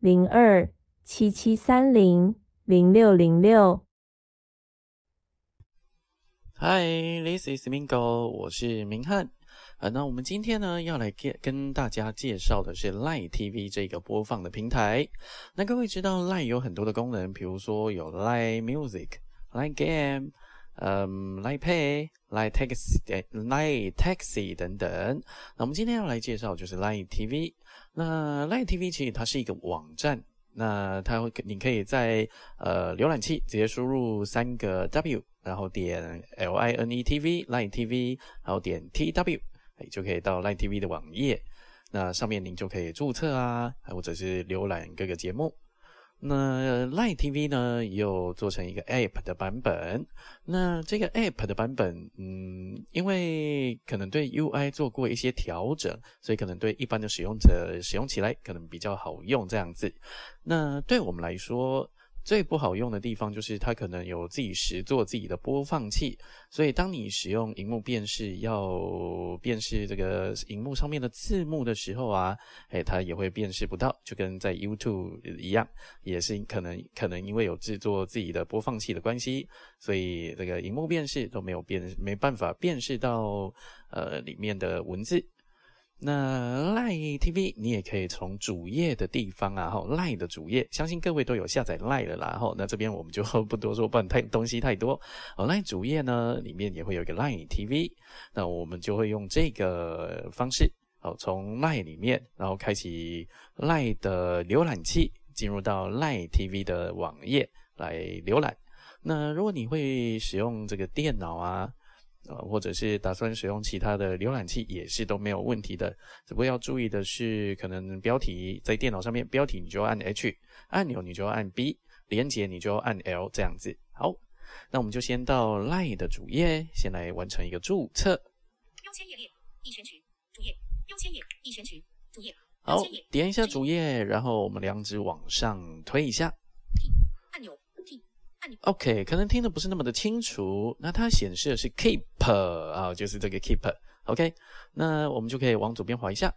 零二七七三零零六零六。Hi，this is Mingo，我是明翰。呃，那我们今天呢要来跟跟大家介绍的是 Line TV 这个播放的平台。那各位知道 Line 有很多的功能，比如说有 Line Music、Line Game、嗯 Line Pay、Line Taxi、Line Taxi 等等。那我们今天要来介绍就是 Line TV。那 Line TV 其实它是一个网站，那它会你可以在呃浏览器直接输入三个 W，然后点 L I N E T V Line TV，然后点 T W，哎就可以到 Line TV 的网页。那上面您就可以注册啊，或者是浏览各个节目。那 Line TV 呢，也有做成一个 App 的版本。那这个 App 的版本，嗯，因为可能对 UI 做过一些调整，所以可能对一般的使用者使用起来可能比较好用这样子。那对我们来说，最不好用的地方就是它可能有自己实做自己的播放器，所以当你使用荧幕辨识要辨识这个荧幕上面的字幕的时候啊，哎，它也会辨识不到，就跟在 YouTube 一样，也是可能可能因为有制作自己的播放器的关系，所以这个荧幕辨识都没有辨没办法辨识到呃里面的文字。那 Line TV 你也可以从主页的地方啊，哈，Line 的主页，相信各位都有下载 Line 了啦，哈，那这边我们就 不多说，不然太东西太多。Line 主页呢，里面也会有一个 Line TV，那我们就会用这个方式，哦，从 Line 里面，然后开启 Line 的浏览器，进入到 Line TV 的网页来浏览。那如果你会使用这个电脑啊，呃，或者是打算使用其他的浏览器，也是都没有问题的。只不过要注意的是，可能标题在电脑上面，标题你就要按 H，按钮你就要按 B，连接你就要按 L 这样子。好，那我们就先到 Line 的主页，先来完成一个注册。标签页列已选取主页，标签页已选取主页。好，点一下主页，然后我们两指往上推一下。OK，可能听的不是那么的清楚。那它显示的是 Keep 啊，就是这个 Keep。OK，那我们就可以往左边滑一下。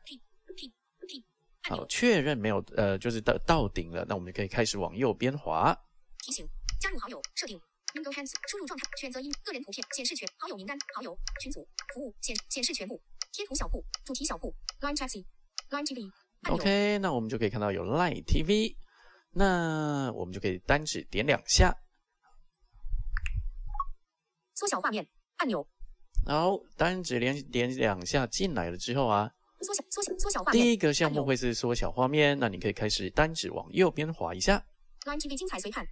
好，确认没有呃，就是到到顶了。那我们就可以开始往右边滑。提醒：加入好友设定。Mingo Hands，输入状态，选择音，个人图片显示全好友名单，好友群组服务显显示全部贴图小铺主题小铺 Line Taxi，Line TV。OK，那我们就可以看到有 Line TV。那我们就可以单指点两下。缩小画面按钮，好，单指连点两下进来了之后啊，缩小缩小缩小画面。第一个项目会是缩小画面，那你可以开始单指往右边滑一下。Line TV 精彩随看。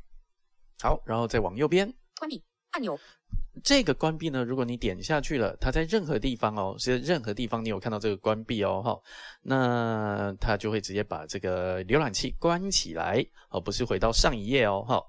好，然后再往右边关闭按钮。这个关闭呢，如果你点下去了，它在任何地方哦，是任何地方你有看到这个关闭哦，哈，那它就会直接把这个浏览器关起来，而不是回到上一页哦，哈。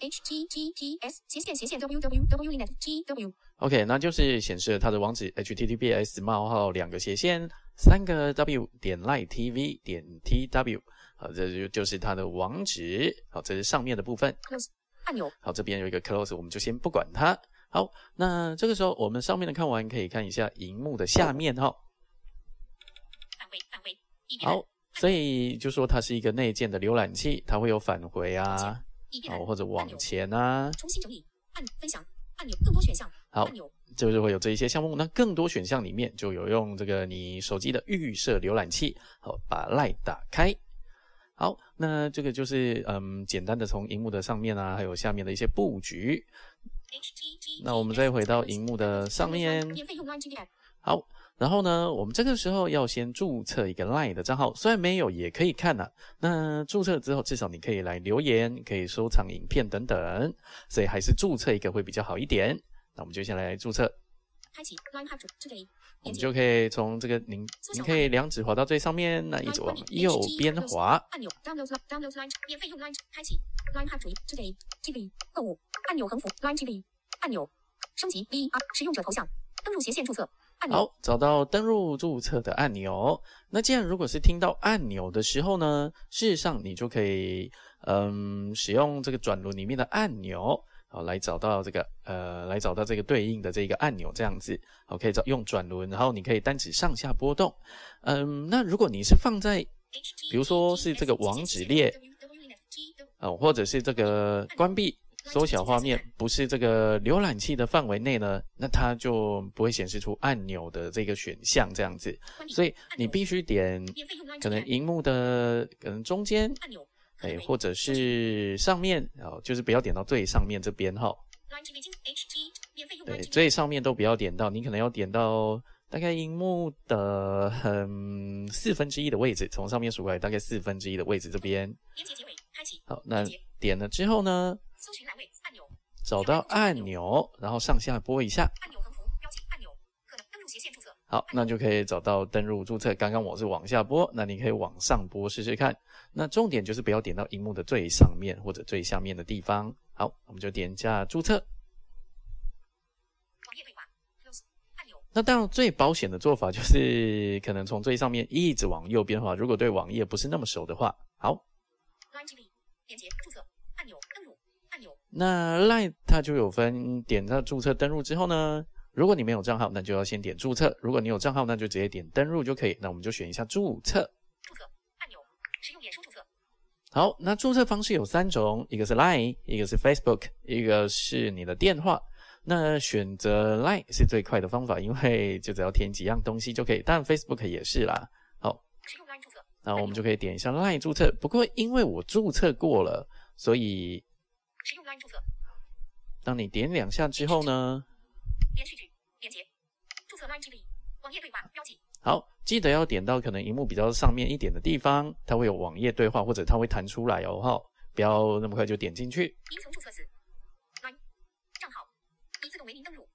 H g g g s 斜线斜线 w w w net g w OK，那就是显示它的网址 https 冒号两个斜线三个 w 点 light v 点 tw 好，这就就是它的网址。好，这是上面的部分。close 按钮。好，这边有一个 close，我们就先不管它。好，那这个时候我们上面的看完，可以看一下荧幕的下面哈。返回返回。好，所以就说它是一个内建的浏览器，它会有返回啊。哦，或者往前啊，重新整理按分享按钮，更多选项好，就是会有这一些项目。那更多选项里面就有用这个你手机的预设浏览器，好，把 Line 打开。好，那这个就是嗯，简单的从荧幕的上面啊，还有下面的一些布局。那我们再回到荧幕的上面，好。然后呢，我们这个时候要先注册一个 LINE 的账号，虽然没有也可以看呐。那注册之后，至少你可以来留言，可以收藏影片等等，所以还是注册一个会比较好一点。那我们就先来注册。开启 LINE Hub Today。我们就可以从这个您，您可以两指滑到最上面，那一直往右边滑。按钮 download download line 免费用 line 开启 line hub today TV 购物按钮横幅 line TV 按钮升级 V R 使用者头像登录斜线注册。好，找到登录注册的按钮。那既然如果是听到按钮的时候呢，事实上你就可以，嗯，使用这个转轮里面的按钮，好来找到这个，呃，来找到这个对应的这个按钮，这样子，好可以找用转轮，然后你可以单指上下波动。嗯，那如果你是放在，比如说是这个网址列，哦，或者是这个关闭。缩小画面不是这个浏览器的范围内呢，那它就不会显示出按钮的这个选项这样子，所以你必须点可能荧幕的可能中间，哎，或者是上面哦，就是不要点到最上面这边哈。对，最上面都不要点到，你可能要点到大概荧幕的嗯四分之一的位置，从上面数过来大概四分之一的位置这边。好，那点了之后呢？搜寻栏位按钮，找到按钮，然后上下拨一下。按钮横幅标记按钮，可能登录斜线注册。好，那就可以找到登录注册。刚刚我是往下拨，那你可以往上拨试试看。那重点就是不要点到荧幕的最上面或者最下面的地方。好，我们就点一下注册。网页对话，close 按钮。那当然最保险的做法就是可能从最上面一直往右边滑。如果对网页不是那么熟的话，好。连接那 Line 它就有分点它注册登录之后呢，如果你没有账号，那就要先点注册；如果你有账号，那就直接点登录就可以。那我们就选一下注册。注册按钮，使用脸书注册。好，那注册方式有三种，一个是 Line，一个是 Facebook，一个是你的电话。那选择 Line 是最快的方法，因为就只要填几样东西就可以。当然 Facebook 也是啦。好，使用 Line 注册。那我们就可以点一下 Line 注册。不过因为我注册过了，所以。使用 LINE 注册。当你点两下之后呢？连续剧连接注册 LINE TV 网页对话标记。好，记得要点到可能荧幕比较上面一点的地方，它会有网页对话，或者它会弹出来哦。哈，不要那么快就点进去。您曾注册时，LINE 账号已自动为您登录。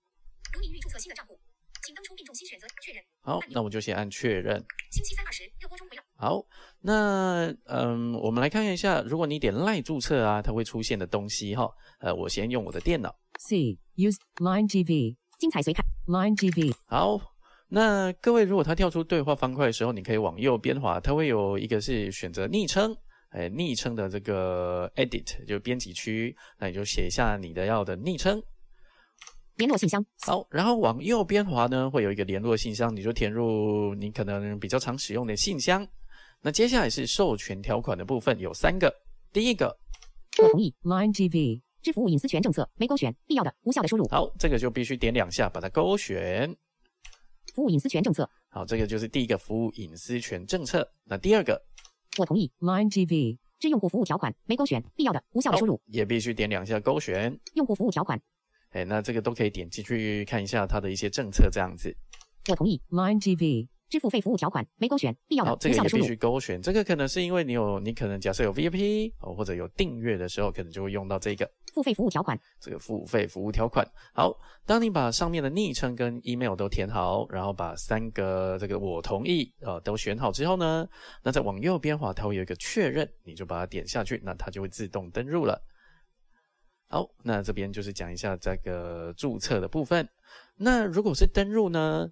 如您欲注册新的账户，请登出并重新选择确认。好，那我就先按确认。星期三二十热播中回好。那嗯，我们来看一下，如果你点赖注册啊，它会出现的东西哈。呃，我先用我的电脑。C use Line TV，精彩随看 Line TV。好，那各位，如果它跳出对话方块的时候，你可以往右边滑，它会有一个是选择昵称，哎，昵称的这个 Edit 就编辑区，那你就写一下你的要的昵称。联络信箱。好，然后往右边滑呢，会有一个联络信箱，你就填入你可能比较常使用的信箱。那接下来是授权条款的部分，有三个。第一个，我同意 Line TV 之服务隐私权政策没勾选，必要的、无效的输入。好，这个就必须点两下把它勾选。服务隐私权政策。好，这个就是第一个服务隐私权政策。那第二个，我同意 Line TV 之用户服务条款没勾选，必要的、无效的输入。也必须点两下勾选。用户服务条款。哎，那这个都可以点进去看一下它的一些政策，这样子。我同意 Line TV。支付费服务条款没勾选，必要的、无效的输入。必须勾选，这个可能是因为你有，你可能假设有 VIP 哦，或者有订阅的时候，可能就会用到这个付费服务条款。这个付费服务条款，好，当你把上面的昵称跟 email 都填好，然后把三个这个我同意呃都选好之后呢，那再往右边滑，它会有一个确认，你就把它点下去，那它就会自动登录了。好，那这边就是讲一下这个注册的部分。那如果是登录呢？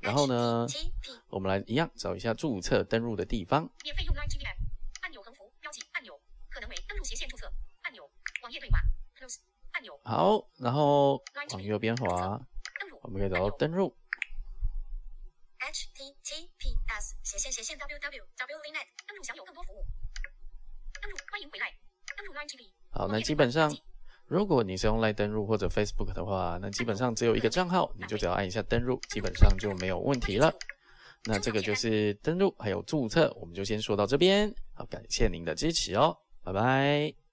然后呢，我们来一样找一下注册登录的地方。免费用 Line TV 按钮横幅标记按钮，可能为登录斜线注册按钮，网页对话 Close 按钮。好，然后往右边滑，我们可以找到登录。https 斜线斜线 www.linet 登录享有更多服务。登录欢迎回来，登录 Line TV。好，那基本上。如果你是用来登录或者 Facebook 的话，那基本上只有一个账号，你就只要按一下登录，基本上就没有问题了。那这个就是登录还有注册，我们就先说到这边。好，感谢您的支持哦，拜拜。